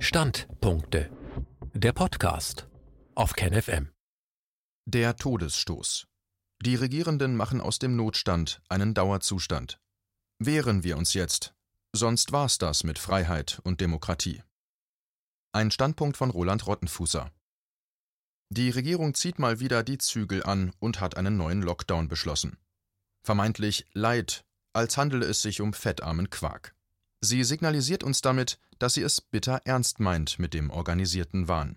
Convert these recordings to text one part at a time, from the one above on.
Standpunkte. Der Podcast auf KenFM. Der Todesstoß. Die Regierenden machen aus dem Notstand einen Dauerzustand. Wehren wir uns jetzt, sonst war's das mit Freiheit und Demokratie. Ein Standpunkt von Roland Rottenfußer. Die Regierung zieht mal wieder die Zügel an und hat einen neuen Lockdown beschlossen. Vermeintlich Leid, als handele es sich um fettarmen Quark. Sie signalisiert uns damit, dass sie es bitter ernst meint mit dem organisierten Wahn.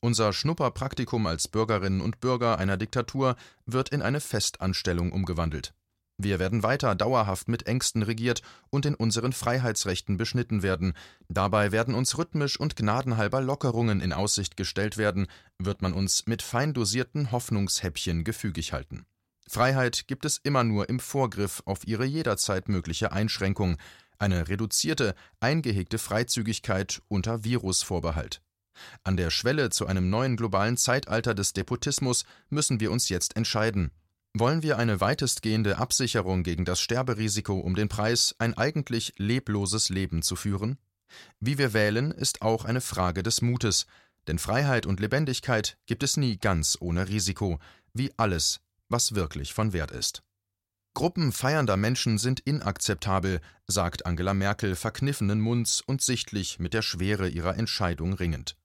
Unser Schnupperpraktikum als Bürgerinnen und Bürger einer Diktatur wird in eine Festanstellung umgewandelt. Wir werden weiter dauerhaft mit Ängsten regiert und in unseren Freiheitsrechten beschnitten werden. Dabei werden uns rhythmisch und gnadenhalber Lockerungen in Aussicht gestellt werden, wird man uns mit fein dosierten Hoffnungshäppchen gefügig halten. Freiheit gibt es immer nur im Vorgriff auf ihre jederzeit mögliche Einschränkung, eine reduzierte, eingehegte Freizügigkeit unter Virusvorbehalt. An der Schwelle zu einem neuen globalen Zeitalter des Depotismus müssen wir uns jetzt entscheiden. Wollen wir eine weitestgehende Absicherung gegen das Sterberisiko um den Preis, ein eigentlich lebloses Leben zu führen? Wie wir wählen, ist auch eine Frage des Mutes, denn Freiheit und Lebendigkeit gibt es nie ganz ohne Risiko, wie alles, was wirklich von Wert ist. Gruppen feiernder Menschen sind inakzeptabel, sagt Angela Merkel verkniffenen Munds und sichtlich mit der Schwere ihrer Entscheidung ringend.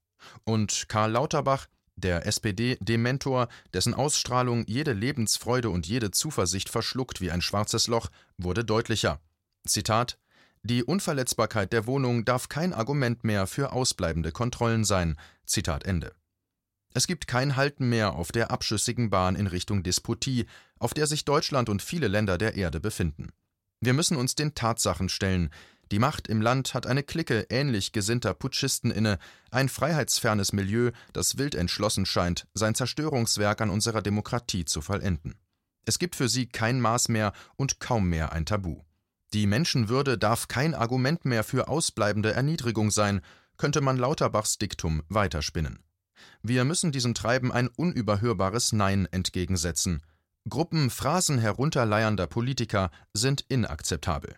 Und Karl Lauterbach, der SPD-Dementor, dessen Ausstrahlung jede Lebensfreude und jede Zuversicht verschluckt wie ein schwarzes Loch, wurde deutlicher. Zitat Die Unverletzbarkeit der Wohnung darf kein Argument mehr für ausbleibende Kontrollen sein. Zitat Ende. Es gibt kein Halten mehr auf der abschüssigen Bahn in Richtung Despotie, auf der sich Deutschland und viele Länder der Erde befinden. Wir müssen uns den Tatsachen stellen. Die Macht im Land hat eine Clique ähnlich gesinnter Putschisten inne, ein freiheitsfernes Milieu, das wild entschlossen scheint, sein Zerstörungswerk an unserer Demokratie zu vollenden. Es gibt für sie kein Maß mehr und kaum mehr ein Tabu. Die Menschenwürde darf kein Argument mehr für ausbleibende Erniedrigung sein, könnte man Lauterbachs Diktum weiterspinnen. Wir müssen diesem Treiben ein unüberhörbares Nein entgegensetzen. Gruppen phrasenherunterleiernder Politiker sind inakzeptabel.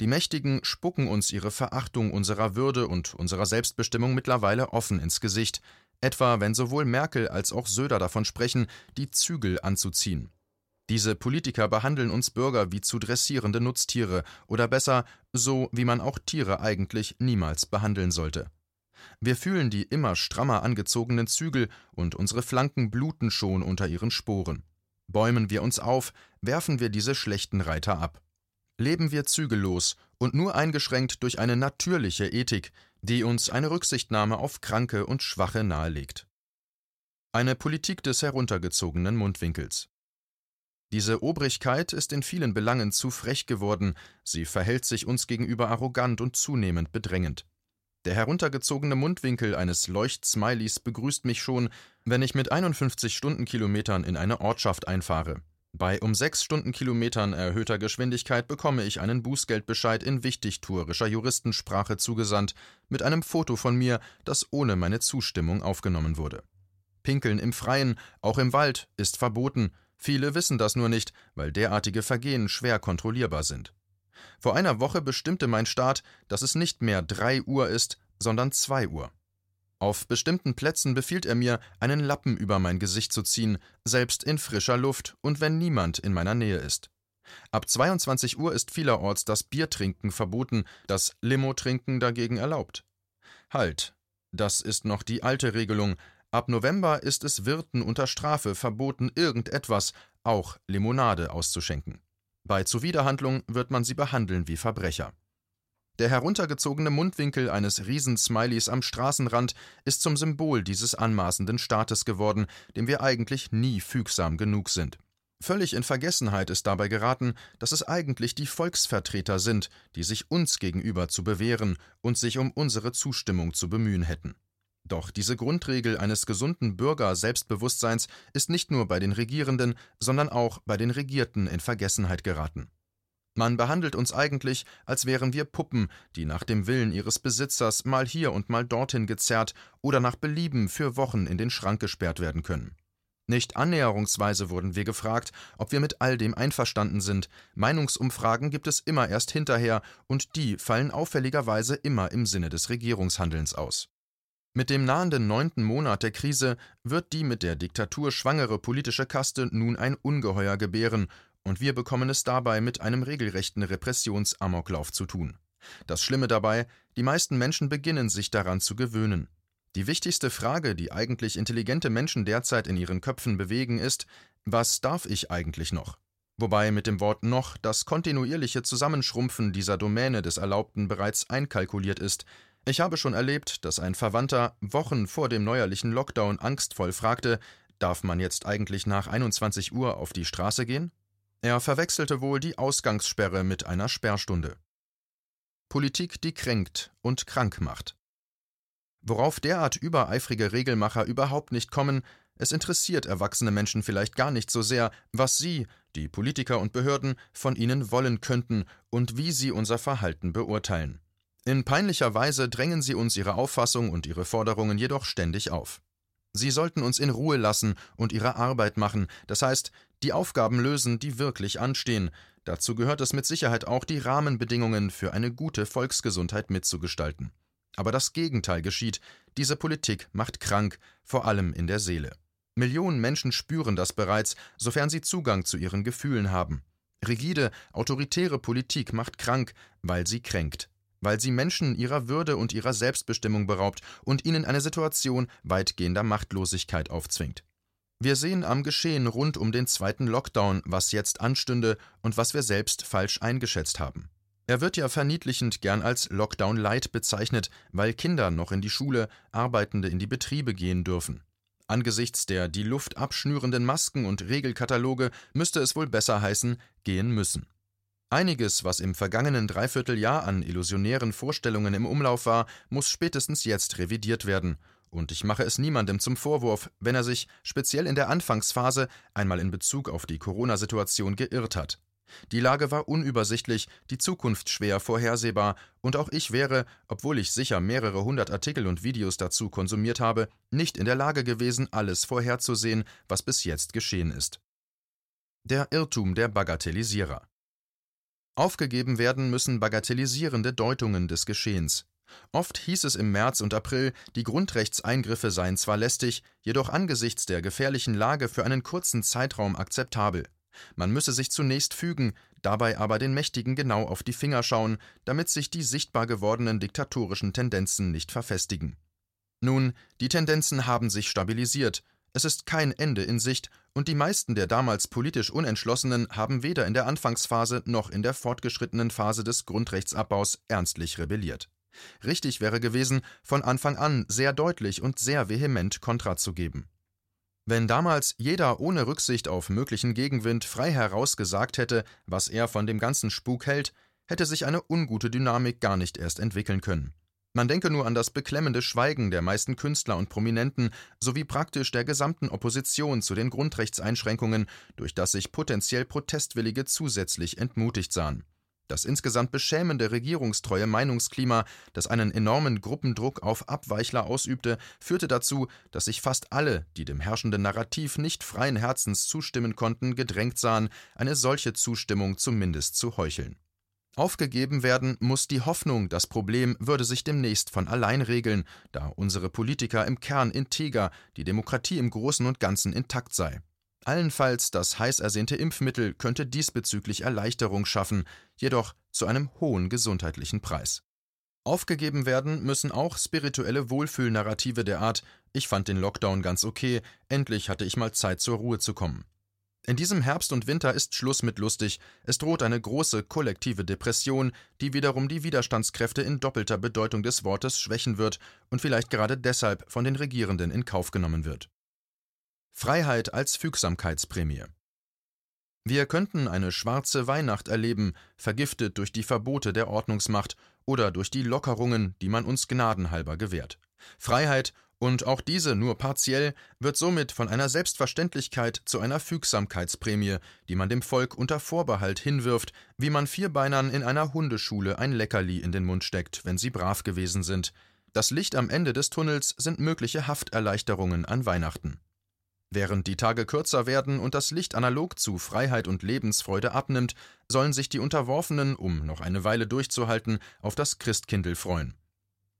Die Mächtigen spucken uns ihre Verachtung unserer Würde und unserer Selbstbestimmung mittlerweile offen ins Gesicht, etwa wenn sowohl Merkel als auch Söder davon sprechen, die Zügel anzuziehen. Diese Politiker behandeln uns Bürger wie zu dressierende Nutztiere oder besser, so wie man auch Tiere eigentlich niemals behandeln sollte. Wir fühlen die immer strammer angezogenen Zügel und unsere Flanken bluten schon unter ihren Sporen. Bäumen wir uns auf, werfen wir diese schlechten Reiter ab. Leben wir zügellos und nur eingeschränkt durch eine natürliche Ethik, die uns eine Rücksichtnahme auf Kranke und Schwache nahelegt. Eine Politik des heruntergezogenen Mundwinkels. Diese Obrigkeit ist in vielen Belangen zu frech geworden, sie verhält sich uns gegenüber arrogant und zunehmend bedrängend. Der heruntergezogene Mundwinkel eines Leuchtsmileys begrüßt mich schon, wenn ich mit 51 Stundenkilometern in eine Ortschaft einfahre. Bei um 6 Stundenkilometern erhöhter Geschwindigkeit bekomme ich einen Bußgeldbescheid in wichtigtuerischer Juristensprache zugesandt, mit einem Foto von mir, das ohne meine Zustimmung aufgenommen wurde. Pinkeln im Freien, auch im Wald, ist verboten. Viele wissen das nur nicht, weil derartige Vergehen schwer kontrollierbar sind. Vor einer Woche bestimmte mein Staat, dass es nicht mehr drei Uhr ist, sondern zwei Uhr. Auf bestimmten Plätzen befiehlt er mir, einen Lappen über mein Gesicht zu ziehen, selbst in frischer Luft und wenn niemand in meiner Nähe ist. Ab 22 Uhr ist vielerorts das Biertrinken verboten, das Limo-Trinken dagegen erlaubt. Halt, das ist noch die alte Regelung. Ab November ist es Wirten unter Strafe verboten, irgendetwas, auch Limonade auszuschenken. Bei Zuwiderhandlung wird man sie behandeln wie Verbrecher. Der heruntergezogene Mundwinkel eines Riesensmileys am Straßenrand ist zum Symbol dieses anmaßenden Staates geworden, dem wir eigentlich nie fügsam genug sind. Völlig in Vergessenheit ist dabei geraten, dass es eigentlich die Volksvertreter sind, die sich uns gegenüber zu bewähren und sich um unsere Zustimmung zu bemühen hätten. Doch diese Grundregel eines gesunden Bürger-Selbstbewusstseins ist nicht nur bei den Regierenden, sondern auch bei den Regierten in Vergessenheit geraten. Man behandelt uns eigentlich, als wären wir Puppen, die nach dem Willen ihres Besitzers mal hier und mal dorthin gezerrt oder nach Belieben für Wochen in den Schrank gesperrt werden können. Nicht annäherungsweise wurden wir gefragt, ob wir mit all dem einverstanden sind. Meinungsumfragen gibt es immer erst hinterher, und die fallen auffälligerweise immer im Sinne des Regierungshandelns aus. Mit dem nahenden neunten Monat der Krise wird die mit der Diktatur schwangere politische Kaste nun ein Ungeheuer gebären, und wir bekommen es dabei mit einem regelrechten Repressionsamoklauf zu tun. Das Schlimme dabei, die meisten Menschen beginnen sich daran zu gewöhnen. Die wichtigste Frage, die eigentlich intelligente Menschen derzeit in ihren Köpfen bewegen, ist, was darf ich eigentlich noch? Wobei mit dem Wort noch das kontinuierliche Zusammenschrumpfen dieser Domäne des Erlaubten bereits einkalkuliert ist. Ich habe schon erlebt, dass ein Verwandter Wochen vor dem neuerlichen Lockdown angstvoll fragte, darf man jetzt eigentlich nach 21 Uhr auf die Straße gehen? Er verwechselte wohl die Ausgangssperre mit einer Sperrstunde. Politik, die kränkt und krank macht. Worauf derart übereifrige Regelmacher überhaupt nicht kommen, es interessiert erwachsene Menschen vielleicht gar nicht so sehr, was sie, die Politiker und Behörden, von ihnen wollen könnten und wie sie unser Verhalten beurteilen. In peinlicher Weise drängen sie uns ihre Auffassung und ihre Forderungen jedoch ständig auf. Sie sollten uns in Ruhe lassen und ihre Arbeit machen, das heißt, die Aufgaben lösen, die wirklich anstehen. Dazu gehört es mit Sicherheit auch, die Rahmenbedingungen für eine gute Volksgesundheit mitzugestalten. Aber das Gegenteil geschieht. Diese Politik macht krank, vor allem in der Seele. Millionen Menschen spüren das bereits, sofern sie Zugang zu ihren Gefühlen haben. Rigide, autoritäre Politik macht krank, weil sie kränkt, weil sie Menschen ihrer Würde und ihrer Selbstbestimmung beraubt und ihnen eine Situation weitgehender Machtlosigkeit aufzwingt. Wir sehen am Geschehen rund um den zweiten Lockdown, was jetzt anstünde und was wir selbst falsch eingeschätzt haben. Er wird ja verniedlichend gern als Lockdown Light bezeichnet, weil Kinder noch in die Schule, Arbeitende in die Betriebe gehen dürfen. Angesichts der die Luft abschnürenden Masken und Regelkataloge müsste es wohl besser heißen, gehen müssen. Einiges, was im vergangenen Dreivierteljahr an illusionären Vorstellungen im Umlauf war, muss spätestens jetzt revidiert werden. Und ich mache es niemandem zum Vorwurf, wenn er sich, speziell in der Anfangsphase, einmal in Bezug auf die Corona-Situation geirrt hat. Die Lage war unübersichtlich, die Zukunft schwer vorhersehbar, und auch ich wäre, obwohl ich sicher mehrere hundert Artikel und Videos dazu konsumiert habe, nicht in der Lage gewesen, alles vorherzusehen, was bis jetzt geschehen ist. Der Irrtum der Bagatellisierer Aufgegeben werden müssen bagatellisierende Deutungen des Geschehens. Oft hieß es im März und April, die Grundrechtseingriffe seien zwar lästig, jedoch angesichts der gefährlichen Lage für einen kurzen Zeitraum akzeptabel. Man müsse sich zunächst fügen, dabei aber den Mächtigen genau auf die Finger schauen, damit sich die sichtbar gewordenen diktatorischen Tendenzen nicht verfestigen. Nun, die Tendenzen haben sich stabilisiert, es ist kein Ende in Sicht, und die meisten der damals politisch Unentschlossenen haben weder in der Anfangsphase noch in der fortgeschrittenen Phase des Grundrechtsabbaus ernstlich rebelliert. Richtig wäre gewesen, von Anfang an sehr deutlich und sehr vehement Kontra zu geben. Wenn damals jeder ohne Rücksicht auf möglichen Gegenwind frei heraus gesagt hätte, was er von dem ganzen Spuk hält, hätte sich eine ungute Dynamik gar nicht erst entwickeln können. Man denke nur an das beklemmende Schweigen der meisten Künstler und Prominenten sowie praktisch der gesamten Opposition zu den Grundrechtseinschränkungen, durch das sich potenziell Protestwillige zusätzlich entmutigt sahen. Das insgesamt beschämende regierungstreue Meinungsklima, das einen enormen Gruppendruck auf Abweichler ausübte, führte dazu, dass sich fast alle, die dem herrschenden Narrativ nicht freien Herzens zustimmen konnten, gedrängt sahen, eine solche Zustimmung zumindest zu heucheln. Aufgegeben werden muss die Hoffnung, das Problem würde sich demnächst von allein regeln, da unsere Politiker im Kern integer, die Demokratie im Großen und Ganzen intakt sei. Allenfalls das heiß ersehnte Impfmittel könnte diesbezüglich Erleichterung schaffen, jedoch zu einem hohen gesundheitlichen Preis. Aufgegeben werden müssen auch spirituelle Wohlfühlnarrative der Art Ich fand den Lockdown ganz okay, endlich hatte ich mal Zeit zur Ruhe zu kommen. In diesem Herbst und Winter ist Schluss mit lustig, es droht eine große kollektive Depression, die wiederum die Widerstandskräfte in doppelter Bedeutung des Wortes schwächen wird und vielleicht gerade deshalb von den Regierenden in Kauf genommen wird. Freiheit als Fügsamkeitsprämie. Wir könnten eine schwarze Weihnacht erleben, vergiftet durch die Verbote der Ordnungsmacht oder durch die Lockerungen, die man uns gnadenhalber gewährt. Freiheit, und auch diese nur partiell, wird somit von einer Selbstverständlichkeit zu einer Fügsamkeitsprämie, die man dem Volk unter Vorbehalt hinwirft, wie man Vierbeinern in einer Hundeschule ein Leckerli in den Mund steckt, wenn sie brav gewesen sind. Das Licht am Ende des Tunnels sind mögliche Hafterleichterungen an Weihnachten. Während die Tage kürzer werden und das Licht analog zu Freiheit und Lebensfreude abnimmt, sollen sich die Unterworfenen, um noch eine Weile durchzuhalten, auf das Christkindl freuen.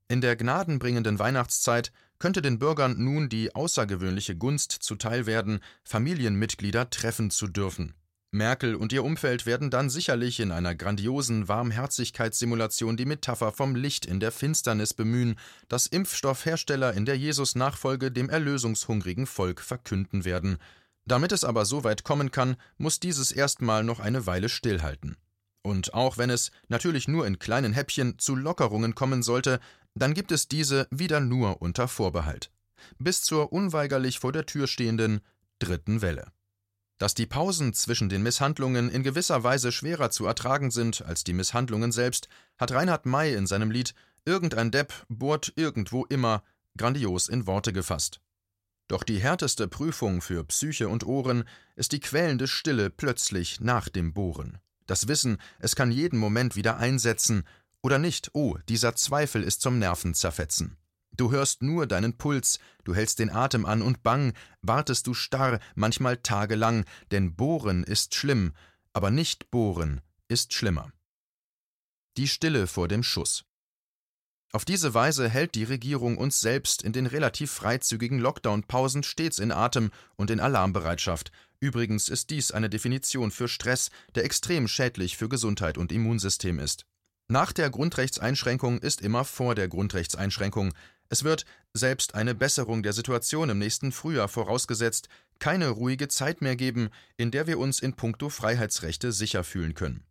In der gnadenbringenden Weihnachtszeit könnte den Bürgern nun die außergewöhnliche Gunst zuteil werden, Familienmitglieder treffen zu dürfen. Merkel und ihr Umfeld werden dann sicherlich in einer grandiosen Warmherzigkeitssimulation die Metapher vom Licht in der Finsternis bemühen, das Impfstoffhersteller in der Jesus-Nachfolge dem erlösungshungrigen Volk verkünden werden. Damit es aber so weit kommen kann, muss dieses erstmal noch eine Weile stillhalten. Und auch wenn es, natürlich nur in kleinen Häppchen, zu Lockerungen kommen sollte, dann gibt es diese wieder nur unter Vorbehalt. Bis zur unweigerlich vor der Tür stehenden dritten Welle. Dass die Pausen zwischen den Misshandlungen in gewisser Weise schwerer zu ertragen sind als die Misshandlungen selbst, hat Reinhard May in seinem Lied Irgendein Depp bohrt irgendwo immer grandios in Worte gefasst. Doch die härteste Prüfung für Psyche und Ohren ist die quälende Stille plötzlich nach dem Bohren. Das Wissen, es kann jeden Moment wieder einsetzen, oder nicht, oh, dieser Zweifel ist zum Nervenzerfetzen. Du hörst nur deinen Puls, du hältst den Atem an und bang, wartest du starr, manchmal tagelang, denn Bohren ist schlimm, aber nicht bohren ist schlimmer. Die Stille vor dem Schuss. Auf diese Weise hält die Regierung uns selbst in den relativ freizügigen Lockdown-Pausen stets in Atem und in Alarmbereitschaft. Übrigens ist dies eine Definition für Stress, der extrem schädlich für Gesundheit und Immunsystem ist. Nach der Grundrechtseinschränkung ist immer vor der Grundrechtseinschränkung, es wird, selbst eine Besserung der Situation im nächsten Frühjahr vorausgesetzt, keine ruhige Zeit mehr geben, in der wir uns in puncto Freiheitsrechte sicher fühlen können.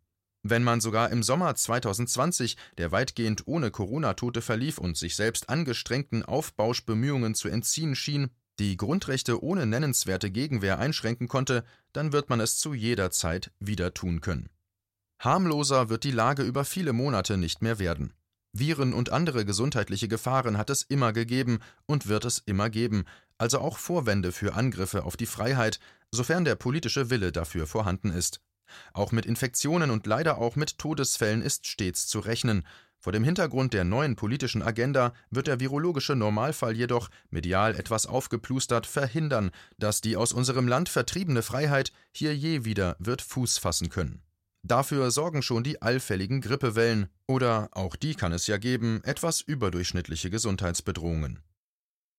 Wenn man sogar im Sommer 2020, der weitgehend ohne Corona-Tote verlief und sich selbst angestrengten Aufbauschbemühungen zu entziehen schien, die Grundrechte ohne nennenswerte Gegenwehr einschränken konnte, dann wird man es zu jeder Zeit wieder tun können. Harmloser wird die Lage über viele Monate nicht mehr werden. Viren und andere gesundheitliche Gefahren hat es immer gegeben und wird es immer geben, also auch Vorwände für Angriffe auf die Freiheit, sofern der politische Wille dafür vorhanden ist. Auch mit Infektionen und leider auch mit Todesfällen ist stets zu rechnen. Vor dem Hintergrund der neuen politischen Agenda wird der virologische Normalfall jedoch, medial etwas aufgeplustert, verhindern, dass die aus unserem Land vertriebene Freiheit hier je wieder wird Fuß fassen können. Dafür sorgen schon die allfälligen Grippewellen oder, auch die kann es ja geben, etwas überdurchschnittliche Gesundheitsbedrohungen.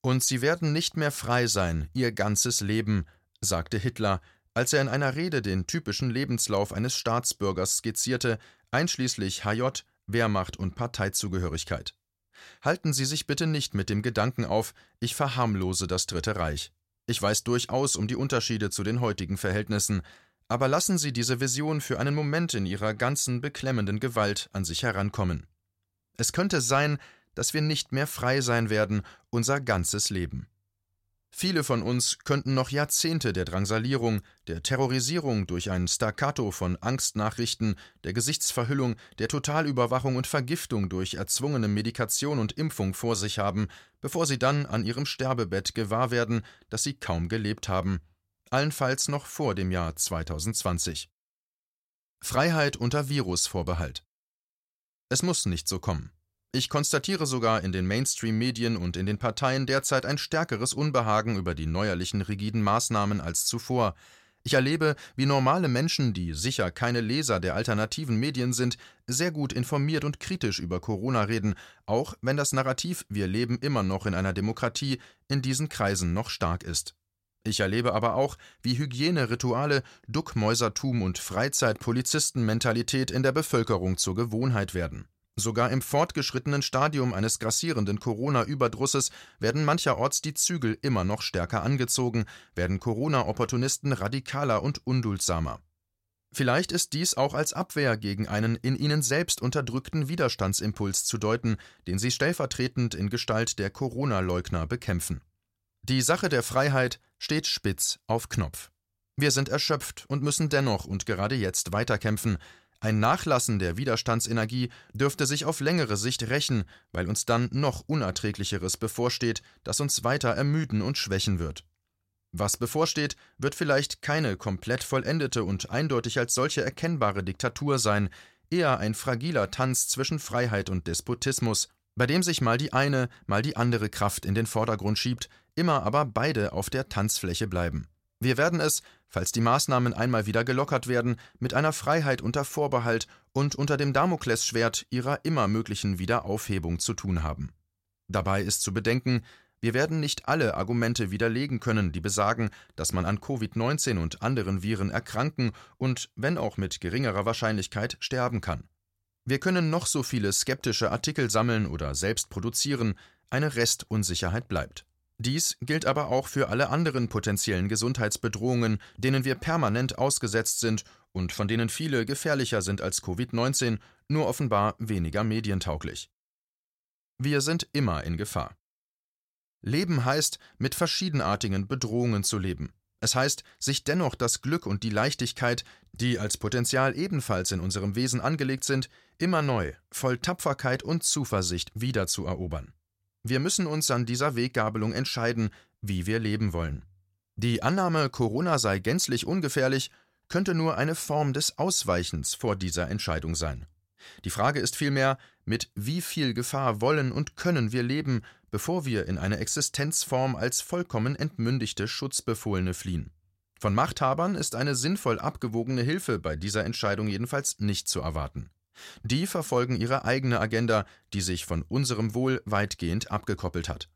Und sie werden nicht mehr frei sein, ihr ganzes Leben, sagte Hitler, als er in einer Rede den typischen Lebenslauf eines Staatsbürgers skizzierte, einschließlich HJ, Wehrmacht und Parteizugehörigkeit. Halten Sie sich bitte nicht mit dem Gedanken auf, ich verharmlose das Dritte Reich. Ich weiß durchaus um die Unterschiede zu den heutigen Verhältnissen, aber lassen Sie diese Vision für einen Moment in ihrer ganzen beklemmenden Gewalt an sich herankommen. Es könnte sein, dass wir nicht mehr frei sein werden, unser ganzes Leben. Viele von uns könnten noch Jahrzehnte der Drangsalierung, der Terrorisierung durch ein Staccato von Angstnachrichten, der Gesichtsverhüllung, der Totalüberwachung und Vergiftung durch erzwungene Medikation und Impfung vor sich haben, bevor sie dann an ihrem Sterbebett gewahr werden, dass sie kaum gelebt haben allenfalls noch vor dem Jahr 2020. Freiheit unter Virusvorbehalt. Es muss nicht so kommen. Ich konstatiere sogar in den Mainstream-Medien und in den Parteien derzeit ein stärkeres Unbehagen über die neuerlichen rigiden Maßnahmen als zuvor. Ich erlebe, wie normale Menschen, die sicher keine Leser der alternativen Medien sind, sehr gut informiert und kritisch über Corona reden, auch wenn das Narrativ Wir leben immer noch in einer Demokratie in diesen Kreisen noch stark ist. Ich erlebe aber auch, wie Hygienerituale, Duckmäusertum und Freizeitpolizistenmentalität in der Bevölkerung zur Gewohnheit werden. Sogar im fortgeschrittenen Stadium eines grassierenden Corona-Überdrusses werden mancherorts die Zügel immer noch stärker angezogen, werden Corona-Opportunisten radikaler und unduldsamer. Vielleicht ist dies auch als Abwehr gegen einen in ihnen selbst unterdrückten Widerstandsimpuls zu deuten, den sie stellvertretend in Gestalt der Corona-Leugner bekämpfen. Die Sache der Freiheit steht spitz auf Knopf. Wir sind erschöpft und müssen dennoch und gerade jetzt weiterkämpfen. Ein Nachlassen der Widerstandsenergie dürfte sich auf längere Sicht rächen, weil uns dann noch Unerträglicheres bevorsteht, das uns weiter ermüden und schwächen wird. Was bevorsteht, wird vielleicht keine komplett vollendete und eindeutig als solche erkennbare Diktatur sein, eher ein fragiler Tanz zwischen Freiheit und Despotismus, bei dem sich mal die eine, mal die andere Kraft in den Vordergrund schiebt, immer aber beide auf der Tanzfläche bleiben. Wir werden es, falls die Maßnahmen einmal wieder gelockert werden, mit einer Freiheit unter Vorbehalt und unter dem Damoklesschwert ihrer immer möglichen Wiederaufhebung zu tun haben. Dabei ist zu bedenken, wir werden nicht alle Argumente widerlegen können, die besagen, dass man an Covid-19 und anderen Viren erkranken und, wenn auch mit geringerer Wahrscheinlichkeit, sterben kann. Wir können noch so viele skeptische Artikel sammeln oder selbst produzieren, eine Restunsicherheit bleibt. Dies gilt aber auch für alle anderen potenziellen Gesundheitsbedrohungen, denen wir permanent ausgesetzt sind und von denen viele gefährlicher sind als Covid-19, nur offenbar weniger medientauglich. Wir sind immer in Gefahr. Leben heißt, mit verschiedenartigen Bedrohungen zu leben. Es heißt, sich dennoch das Glück und die Leichtigkeit, die als Potenzial ebenfalls in unserem Wesen angelegt sind, immer neu, voll Tapferkeit und Zuversicht wiederzuerobern. Wir müssen uns an dieser Weggabelung entscheiden, wie wir leben wollen. Die Annahme, Corona sei gänzlich ungefährlich, könnte nur eine Form des Ausweichens vor dieser Entscheidung sein. Die Frage ist vielmehr, mit wie viel Gefahr wollen und können wir leben, bevor wir in eine Existenzform als vollkommen entmündigte Schutzbefohlene fliehen. Von Machthabern ist eine sinnvoll abgewogene Hilfe bei dieser Entscheidung jedenfalls nicht zu erwarten. Die verfolgen ihre eigene Agenda, die sich von unserem Wohl weitgehend abgekoppelt hat.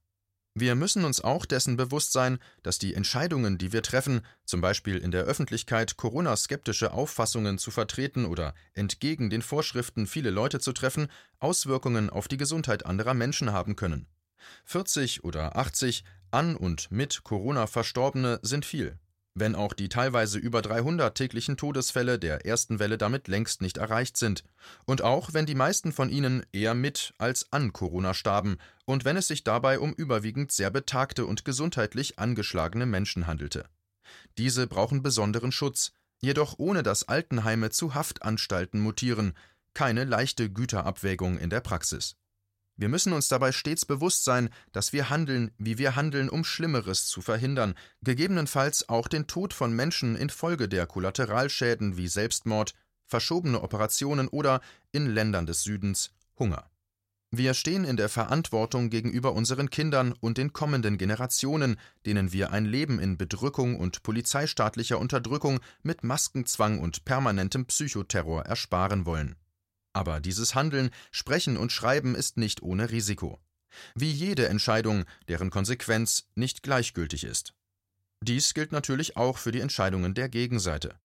Wir müssen uns auch dessen bewusst sein, dass die Entscheidungen, die wir treffen, zum Beispiel in der Öffentlichkeit Corona-skeptische Auffassungen zu vertreten oder entgegen den Vorschriften viele Leute zu treffen, Auswirkungen auf die Gesundheit anderer Menschen haben können. 40 oder 80 an und mit Corona Verstorbene sind viel wenn auch die teilweise über 300 täglichen Todesfälle der ersten Welle damit längst nicht erreicht sind, und auch wenn die meisten von ihnen eher mit als an Corona starben und wenn es sich dabei um überwiegend sehr betagte und gesundheitlich angeschlagene Menschen handelte. Diese brauchen besonderen Schutz, jedoch ohne dass Altenheime zu Haftanstalten mutieren, keine leichte Güterabwägung in der Praxis. Wir müssen uns dabei stets bewusst sein, dass wir handeln, wie wir handeln, um Schlimmeres zu verhindern, gegebenenfalls auch den Tod von Menschen infolge der Kollateralschäden wie Selbstmord, verschobene Operationen oder in Ländern des Südens Hunger. Wir stehen in der Verantwortung gegenüber unseren Kindern und den kommenden Generationen, denen wir ein Leben in Bedrückung und polizeistaatlicher Unterdrückung mit Maskenzwang und permanentem Psychoterror ersparen wollen. Aber dieses Handeln, Sprechen und Schreiben ist nicht ohne Risiko. Wie jede Entscheidung, deren Konsequenz nicht gleichgültig ist. Dies gilt natürlich auch für die Entscheidungen der Gegenseite.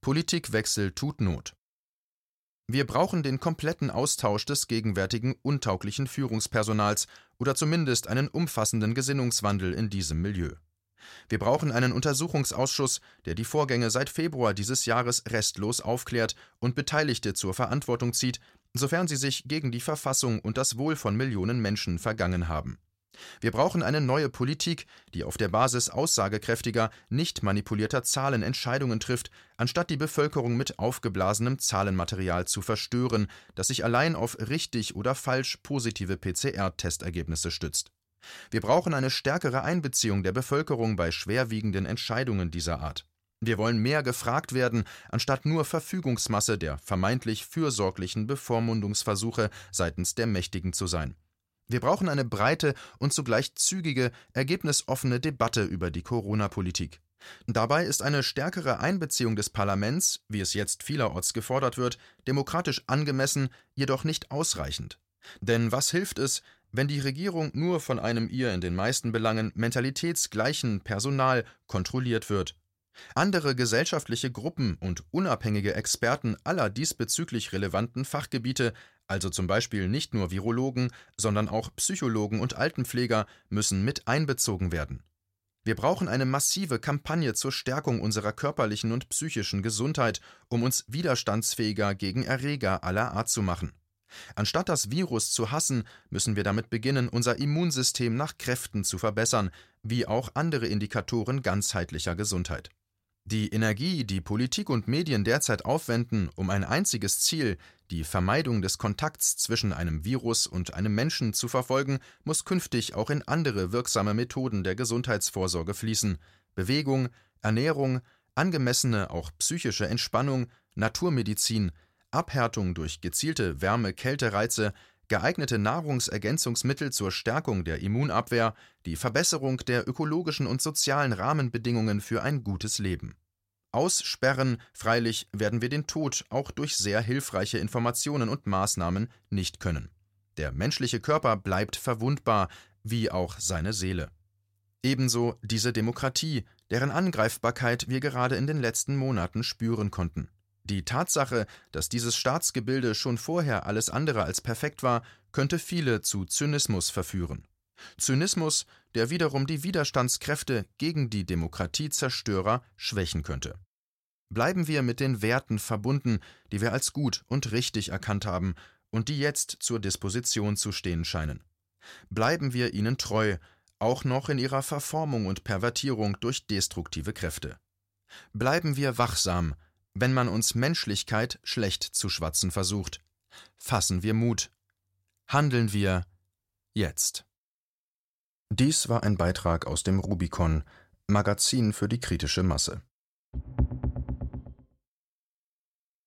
Politikwechsel tut Not. Wir brauchen den kompletten Austausch des gegenwärtigen untauglichen Führungspersonals oder zumindest einen umfassenden Gesinnungswandel in diesem Milieu. Wir brauchen einen Untersuchungsausschuss, der die Vorgänge seit Februar dieses Jahres restlos aufklärt und Beteiligte zur Verantwortung zieht, sofern sie sich gegen die Verfassung und das Wohl von Millionen Menschen vergangen haben. Wir brauchen eine neue Politik, die auf der Basis aussagekräftiger, nicht manipulierter Zahlen Entscheidungen trifft, anstatt die Bevölkerung mit aufgeblasenem Zahlenmaterial zu verstören, das sich allein auf richtig oder falsch positive PCR-Testergebnisse stützt. Wir brauchen eine stärkere Einbeziehung der Bevölkerung bei schwerwiegenden Entscheidungen dieser Art. Wir wollen mehr gefragt werden, anstatt nur Verfügungsmasse der vermeintlich fürsorglichen Bevormundungsversuche seitens der Mächtigen zu sein. Wir brauchen eine breite und zugleich zügige, ergebnisoffene Debatte über die Corona-Politik. Dabei ist eine stärkere Einbeziehung des Parlaments, wie es jetzt vielerorts gefordert wird, demokratisch angemessen, jedoch nicht ausreichend. Denn was hilft es, wenn die Regierung nur von einem ihr in den meisten Belangen mentalitätsgleichen Personal kontrolliert wird. Andere gesellschaftliche Gruppen und unabhängige Experten aller diesbezüglich relevanten Fachgebiete, also zum Beispiel nicht nur Virologen, sondern auch Psychologen und Altenpfleger, müssen mit einbezogen werden. Wir brauchen eine massive Kampagne zur Stärkung unserer körperlichen und psychischen Gesundheit, um uns widerstandsfähiger gegen Erreger aller Art zu machen. Anstatt das Virus zu hassen, müssen wir damit beginnen, unser Immunsystem nach Kräften zu verbessern, wie auch andere Indikatoren ganzheitlicher Gesundheit. Die Energie, die Politik und Medien derzeit aufwenden, um ein einziges Ziel, die Vermeidung des Kontakts zwischen einem Virus und einem Menschen zu verfolgen, muss künftig auch in andere wirksame Methoden der Gesundheitsvorsorge fließen Bewegung, Ernährung, angemessene, auch psychische Entspannung, Naturmedizin, Abhärtung durch gezielte Wärme-Kältereize, geeignete Nahrungsergänzungsmittel zur Stärkung der Immunabwehr, die Verbesserung der ökologischen und sozialen Rahmenbedingungen für ein gutes Leben. Aussperren, freilich, werden wir den Tod auch durch sehr hilfreiche Informationen und Maßnahmen nicht können. Der menschliche Körper bleibt verwundbar, wie auch seine Seele. Ebenso diese Demokratie, deren Angreifbarkeit wir gerade in den letzten Monaten spüren konnten. Die Tatsache, dass dieses Staatsgebilde schon vorher alles andere als perfekt war, könnte viele zu Zynismus verführen. Zynismus, der wiederum die Widerstandskräfte gegen die Demokratiezerstörer schwächen könnte. Bleiben wir mit den Werten verbunden, die wir als gut und richtig erkannt haben und die jetzt zur Disposition zu stehen scheinen. Bleiben wir ihnen treu, auch noch in ihrer Verformung und Pervertierung durch destruktive Kräfte. Bleiben wir wachsam, wenn man uns Menschlichkeit schlecht zu schwatzen versucht. Fassen wir Mut. Handeln wir jetzt. Dies war ein Beitrag aus dem Rubicon, Magazin für die kritische Masse.